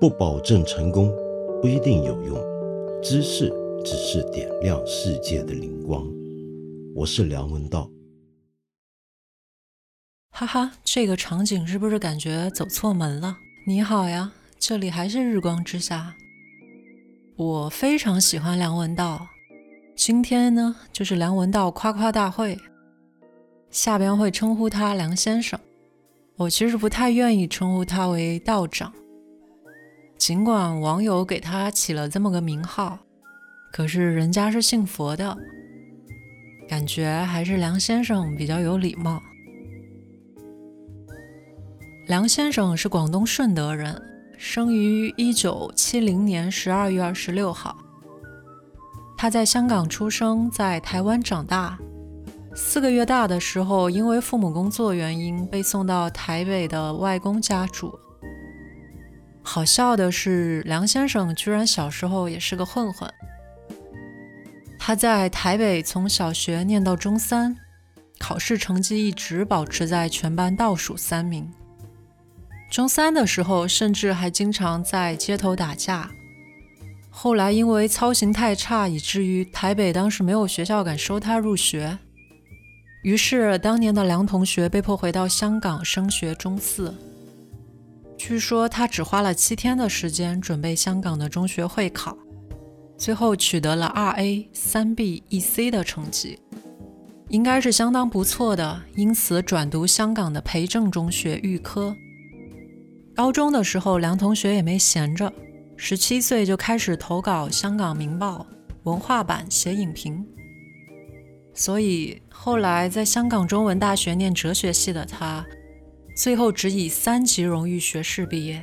不保证成功，不一定有用。知识只是点亮世界的灵光。我是梁文道。哈哈，这个场景是不是感觉走错门了？你好呀，这里还是日光之下。我非常喜欢梁文道。今天呢，就是梁文道夸夸大会，下边会称呼他梁先生。我其实不太愿意称呼他为道长。尽管网友给他起了这么个名号，可是人家是信佛的，感觉还是梁先生比较有礼貌。梁先生是广东顺德人，生于一九七零年十二月二十六号。他在香港出生，在台湾长大。四个月大的时候，因为父母工作原因，被送到台北的外公家住。好笑的是，梁先生居然小时候也是个混混。他在台北从小学念到中三，考试成绩一直保持在全班倒数三名。中三的时候，甚至还经常在街头打架。后来因为操行太差，以至于台北当时没有学校敢收他入学。于是，当年的梁同学被迫回到香港升学中四。据说他只花了七天的时间准备香港的中学会考，最后取得了二 A 三 B 一 C 的成绩，应该是相当不错的。因此转读香港的培正中学预科。高中的时候，梁同学也没闲着，十七岁就开始投稿《香港明报》文化版写影评。所以后来在香港中文大学念哲学系的他。最后只以三级荣誉学士毕业，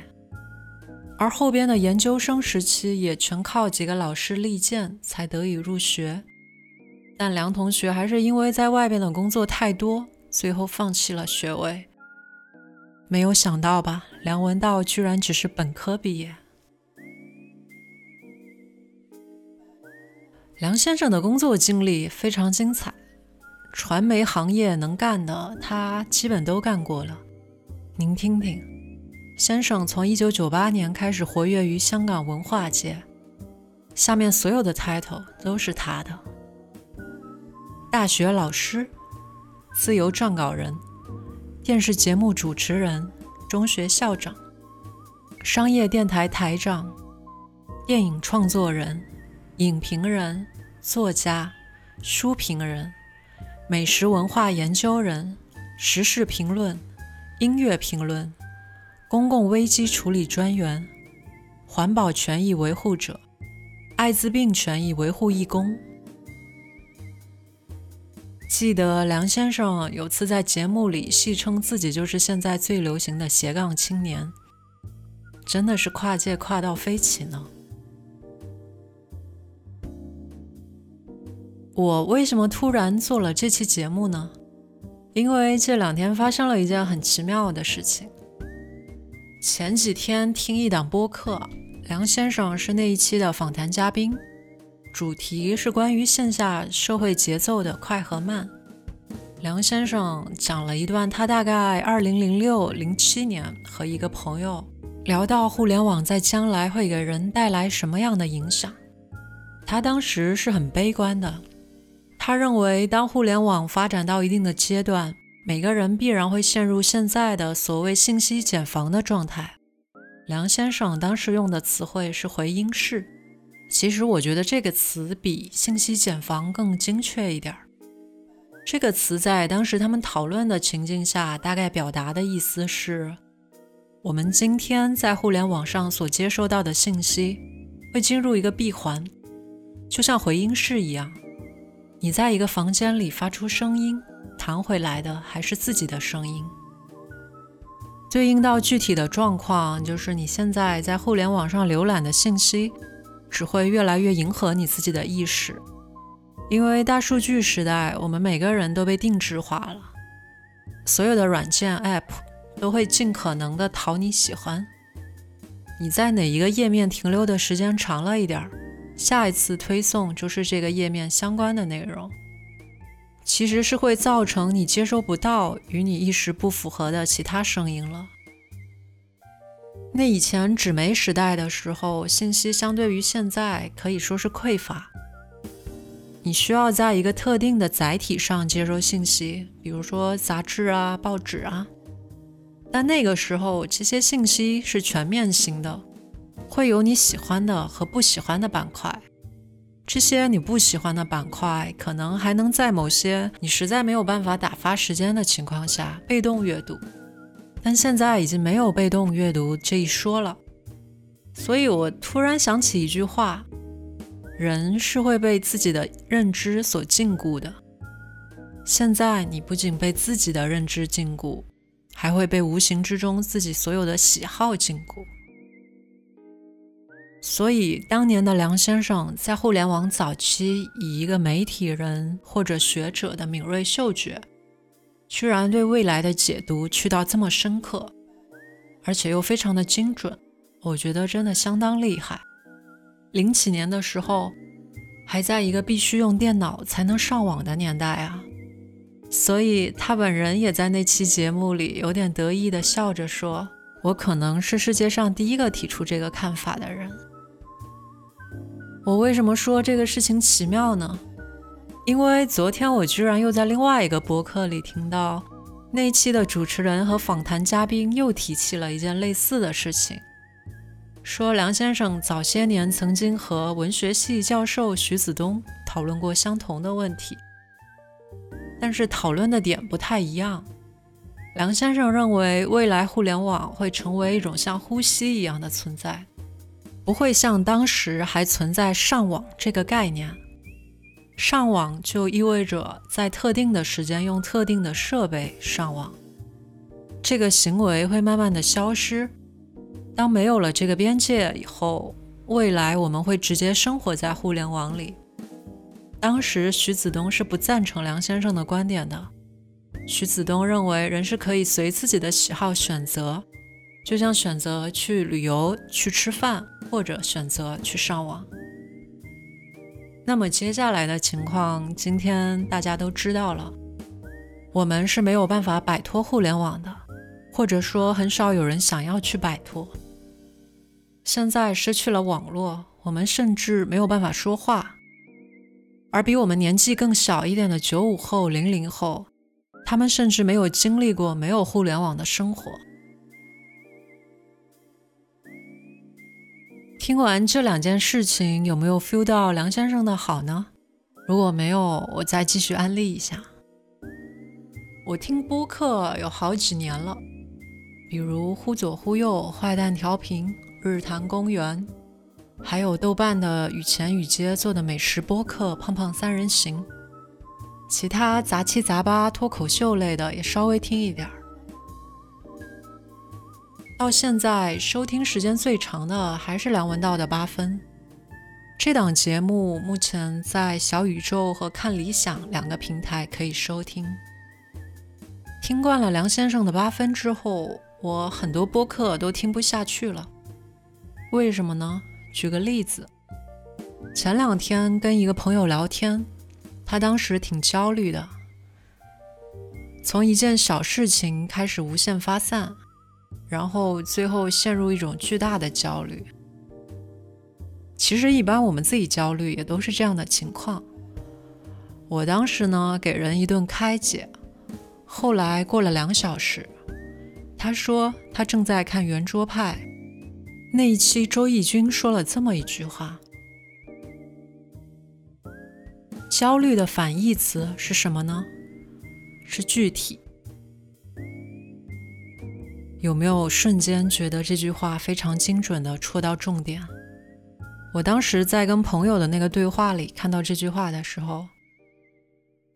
而后边的研究生时期也全靠几个老师力荐才得以入学。但梁同学还是因为在外边的工作太多，最后放弃了学位。没有想到吧，梁文道居然只是本科毕业。梁先生的工作经历非常精彩，传媒行业能干的他基本都干过了。您听听，先生从一九九八年开始活跃于香港文化界，下面所有的 title 都是他的：大学老师、自由撰稿人、电视节目主持人、中学校长、商业电台台长、电影创作人、影评人、作家、书评人、美食文化研究人、时事评论。音乐评论、公共危机处理专员、环保权益维护者、艾滋病权益维护义工。记得梁先生有次在节目里戏称自己就是现在最流行的斜杠青年，真的是跨界跨到飞起呢。我为什么突然做了这期节目呢？因为这两天发生了一件很奇妙的事情。前几天听一档播客，梁先生是那一期的访谈嘉宾，主题是关于线下社会节奏的快和慢。梁先生讲了一段他大概二零零六零七年和一个朋友聊到互联网在将来会给人带来什么样的影响，他当时是很悲观的。他认为，当互联网发展到一定的阶段，每个人必然会陷入现在的所谓信息茧房的状态。梁先生当时用的词汇是“回音室”，其实我觉得这个词比信息茧房更精确一点儿。这个词在当时他们讨论的情境下，大概表达的意思是：我们今天在互联网上所接收到的信息，会进入一个闭环，就像回音室一样。你在一个房间里发出声音，弹回来的还是自己的声音。对应到具体的状况，就是你现在在互联网上浏览的信息，只会越来越迎合你自己的意识。因为大数据时代，我们每个人都被定制化了，所有的软件 App 都会尽可能的讨你喜欢。你在哪一个页面停留的时间长了一点儿？下一次推送就是这个页面相关的内容，其实是会造成你接收不到与你意识不符合的其他声音了。那以前纸媒时代的时候，信息相对于现在可以说是匮乏。你需要在一个特定的载体上接收信息，比如说杂志啊、报纸啊。但那个时候，这些信息是全面性的，会有你喜欢的和不喜欢的板块。这些你不喜欢的板块，可能还能在某些你实在没有办法打发时间的情况下被动阅读。但现在已经没有被动阅读这一说了，所以我突然想起一句话：人是会被自己的认知所禁锢的。现在你不仅被自己的认知禁锢，还会被无形之中自己所有的喜好禁锢。所以，当年的梁先生在互联网早期，以一个媒体人或者学者的敏锐嗅觉。居然对未来的解读去到这么深刻，而且又非常的精准，我觉得真的相当厉害。零几年的时候，还在一个必须用电脑才能上网的年代啊，所以他本人也在那期节目里有点得意的笑着说：“我可能是世界上第一个提出这个看法的人。”我为什么说这个事情奇妙呢？因为昨天我居然又在另外一个博客里听到那期的主持人和访谈嘉宾又提起了一件类似的事情，说梁先生早些年曾经和文学系教授徐子东讨论过相同的问题，但是讨论的点不太一样。梁先生认为未来互联网会成为一种像呼吸一样的存在，不会像当时还存在上网这个概念。上网就意味着在特定的时间用特定的设备上网，这个行为会慢慢的消失。当没有了这个边界以后，未来我们会直接生活在互联网里。当时徐子东是不赞成梁先生的观点的。徐子东认为人是可以随自己的喜好选择，就像选择去旅游、去吃饭，或者选择去上网。那么接下来的情况，今天大家都知道了。我们是没有办法摆脱互联网的，或者说很少有人想要去摆脱。现在失去了网络，我们甚至没有办法说话。而比我们年纪更小一点的九五后、零零后，他们甚至没有经历过没有互联网的生活。听完这两件事情，有没有 feel 到梁先生的好呢？如果没有，我再继续安利一下。我听播客有好几年了，比如忽左忽右、坏蛋调频、日坛公园，还有豆瓣的雨前雨街做的美食播客《胖胖三人行》，其他杂七杂八脱口秀类的也稍微听一点儿。到现在收听时间最长的还是梁文道的八分。这档节目目前在小宇宙和看理想两个平台可以收听。听惯了梁先生的八分之后，我很多播客都听不下去了。为什么呢？举个例子，前两天跟一个朋友聊天，他当时挺焦虑的，从一件小事情开始无限发散。然后最后陷入一种巨大的焦虑。其实一般我们自己焦虑也都是这样的情况。我当时呢给人一顿开解，后来过了两小时，他说他正在看圆桌派那一期，周轶君说了这么一句话：焦虑的反义词是什么呢？是具体。有没有瞬间觉得这句话非常精准的戳到重点？我当时在跟朋友的那个对话里看到这句话的时候，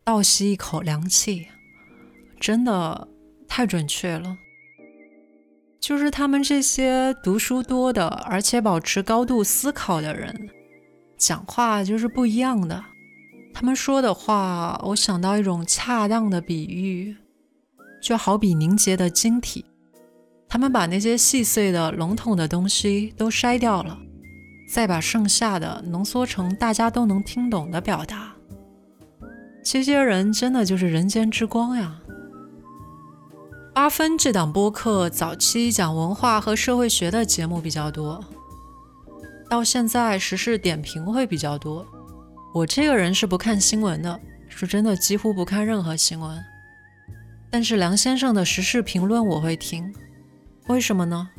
倒吸一口凉气，真的太准确了。就是他们这些读书多的，而且保持高度思考的人，讲话就是不一样的。他们说的话，我想到一种恰当的比喻，就好比凝结的晶体。他们把那些细碎的、笼统的东西都筛掉了，再把剩下的浓缩成大家都能听懂的表达。这些人真的就是人间之光呀！八分这档播客早期讲文化和社会学的节目比较多，到现在时事点评会比较多。我这个人是不看新闻的，是真的几乎不看任何新闻。但是梁先生的时事评论我会听，为什么呢？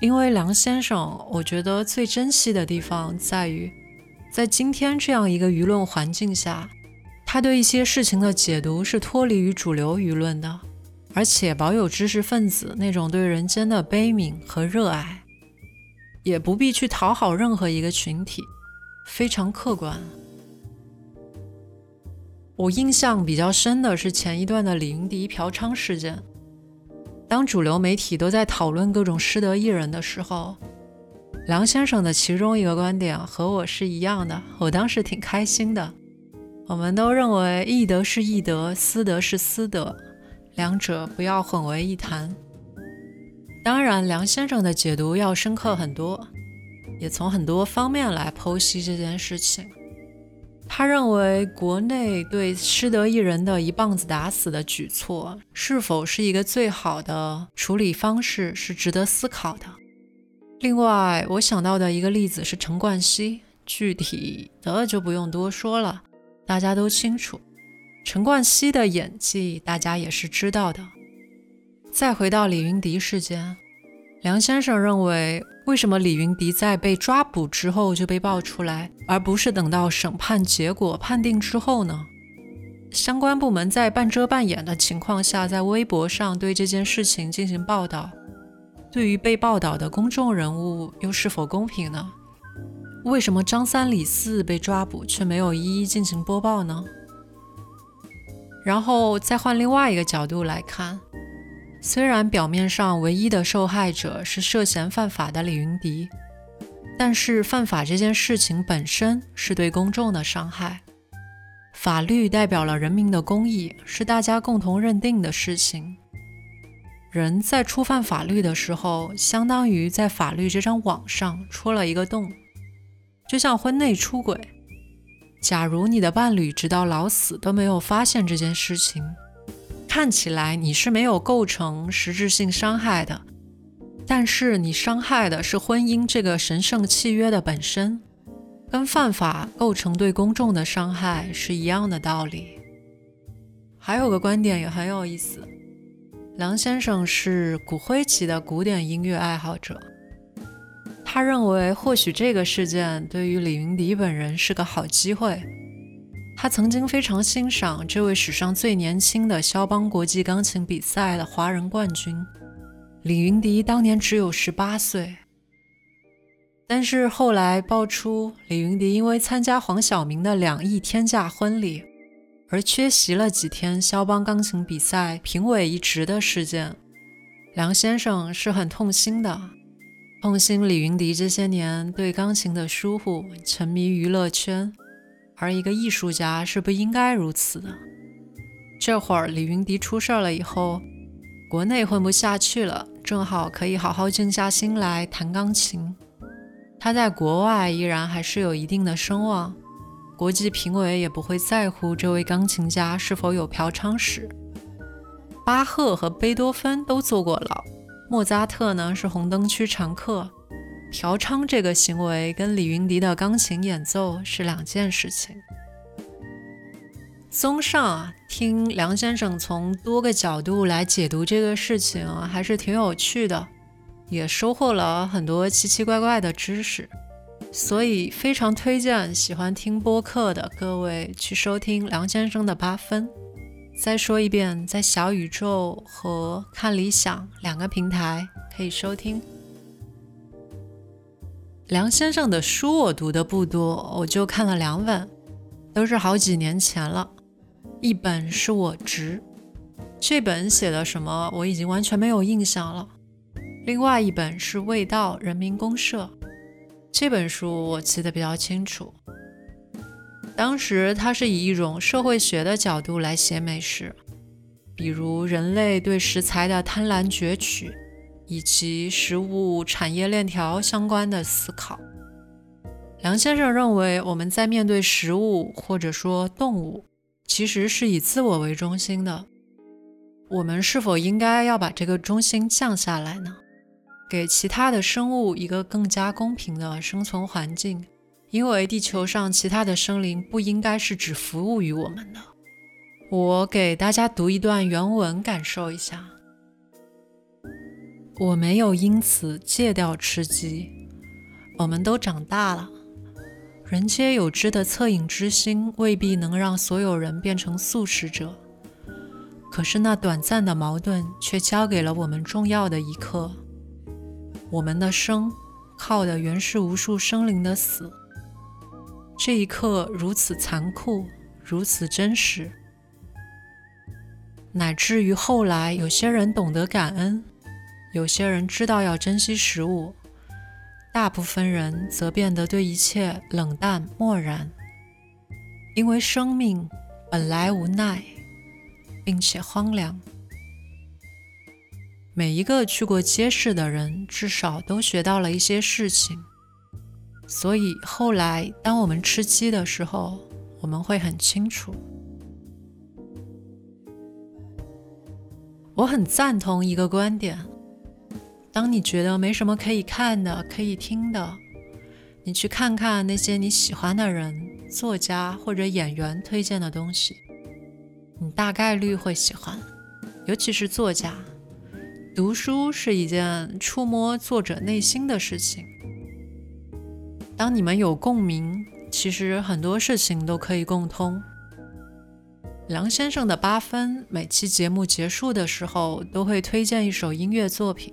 因为梁先生，我觉得最珍惜的地方在于，在今天这样一个舆论环境下，他对一些事情的解读是脱离于主流舆论的。而且保有知识分子那种对人间的悲悯和热爱，也不必去讨好任何一个群体，非常客观。我印象比较深的是前一段的李云迪嫖娼事件。当主流媒体都在讨论各种失德艺人的时候，梁先生的其中一个观点和我是一样的，我当时挺开心的。我们都认为艺德是艺德，私德是私德。两者不要混为一谈。当然，梁先生的解读要深刻很多，也从很多方面来剖析这件事情。他认为，国内对失德艺人的一棒子打死的举措，是否是一个最好的处理方式，是值得思考的。另外，我想到的一个例子是陈冠希，具体的就不用多说了，大家都清楚。陈冠希的演技，大家也是知道的。再回到李云迪事件，梁先生认为，为什么李云迪在被抓捕之后就被爆出来，而不是等到审判结果判定之后呢？相关部门在半遮半掩的情况下，在微博上对这件事情进行报道，对于被报道的公众人物又是否公平呢？为什么张三李四被抓捕却没有一一进行播报呢？然后再换另外一个角度来看，虽然表面上唯一的受害者是涉嫌犯法的李云迪，但是犯法这件事情本身是对公众的伤害。法律代表了人民的公义，是大家共同认定的事情。人在触犯法律的时候，相当于在法律这张网上戳了一个洞，就像婚内出轨。假如你的伴侣直到老死都没有发现这件事情，看起来你是没有构成实质性伤害的，但是你伤害的是婚姻这个神圣契约的本身，跟犯法构成对公众的伤害是一样的道理。还有个观点也很有意思，梁先生是骨灰级的古典音乐爱好者。他认为，或许这个事件对于李云迪本人是个好机会。他曾经非常欣赏这位史上最年轻的肖邦国际钢琴比赛的华人冠军李云迪，当年只有十八岁。但是后来爆出李云迪因为参加黄晓明的两亿天价婚礼而缺席了几天肖邦钢琴比赛评委一职的事件，梁先生是很痛心的。痛心李云迪这些年对钢琴的疏忽，沉迷娱乐圈，而一个艺术家是不应该如此的。这会儿李云迪出事了以后，国内混不下去了，正好可以好好静下心来弹钢琴。他在国外依然还是有一定的声望，国际评委也不会在乎这位钢琴家是否有嫖娼史。巴赫和贝多芬都坐过牢。莫扎特呢是红灯区常客，嫖娼这个行为跟李云迪的钢琴演奏是两件事情。综上啊，听梁先生从多个角度来解读这个事情啊，还是挺有趣的，也收获了很多奇奇怪怪的知识，所以非常推荐喜欢听播客的各位去收听梁先生的八分。再说一遍，在小宇宙和看理想两个平台可以收听。梁先生的书我读的不多，我就看了两本，都是好几年前了。一本是我执，这本写的什么我已经完全没有印象了。另外一本是味道人民公社，这本书我记得比较清楚。当时他是以一种社会学的角度来写美食，比如人类对食材的贪婪攫取，以及食物产业链条相关的思考。梁先生认为，我们在面对食物或者说动物，其实是以自我为中心的。我们是否应该要把这个中心降下来呢？给其他的生物一个更加公平的生存环境，因为地球上其他的生灵不应该是只服务于我们的。我给大家读一段原文，感受一下。我没有因此戒掉吃鸡，我们都长大了。人皆有之的恻隐之心未必能让所有人变成素食者。可是那短暂的矛盾却教给了我们重要的一课：我们的生靠的原是无数生灵的死。这一刻如此残酷，如此真实，乃至于后来有些人懂得感恩，有些人知道要珍惜食物，大部分人则变得对一切冷淡漠然，因为生命本来无奈。并且荒凉。每一个去过街市的人，至少都学到了一些事情。所以后来，当我们吃鸡的时候，我们会很清楚。我很赞同一个观点：当你觉得没什么可以看的、可以听的，你去看看那些你喜欢的人、作家或者演员推荐的东西。你大概率会喜欢，尤其是作家。读书是一件触摸作者内心的事情。当你们有共鸣，其实很多事情都可以共通。梁先生的八分每期节目结束的时候都会推荐一首音乐作品，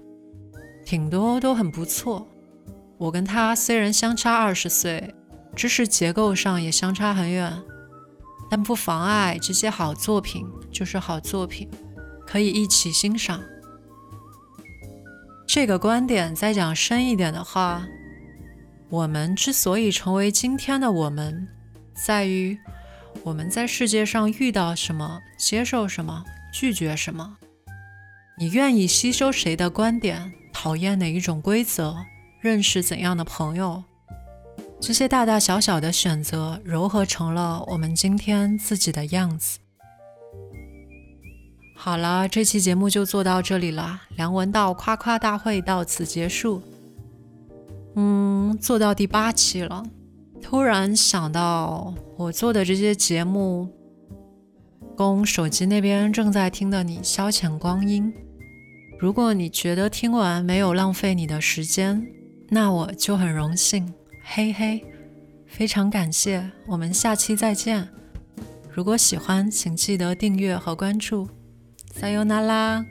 挺多都很不错。我跟他虽然相差二十岁，知识结构上也相差很远。但不妨碍这些好作品就是好作品，可以一起欣赏。这个观点再讲深一点的话，我们之所以成为今天的我们，在于我们在世界上遇到什么，接受什么，拒绝什么。你愿意吸收谁的观点，讨厌哪一种规则，认识怎样的朋友？这些大大小小的选择，糅合成了我们今天自己的样子。好了，这期节目就做到这里了。梁文道夸夸大会到此结束。嗯，做到第八期了。突然想到，我做的这些节目，供手机那边正在听的你消遣光阴。如果你觉得听完没有浪费你的时间，那我就很荣幸。嘿嘿，非常感谢，我们下期再见。如果喜欢，请记得订阅和关注。撒有那拉。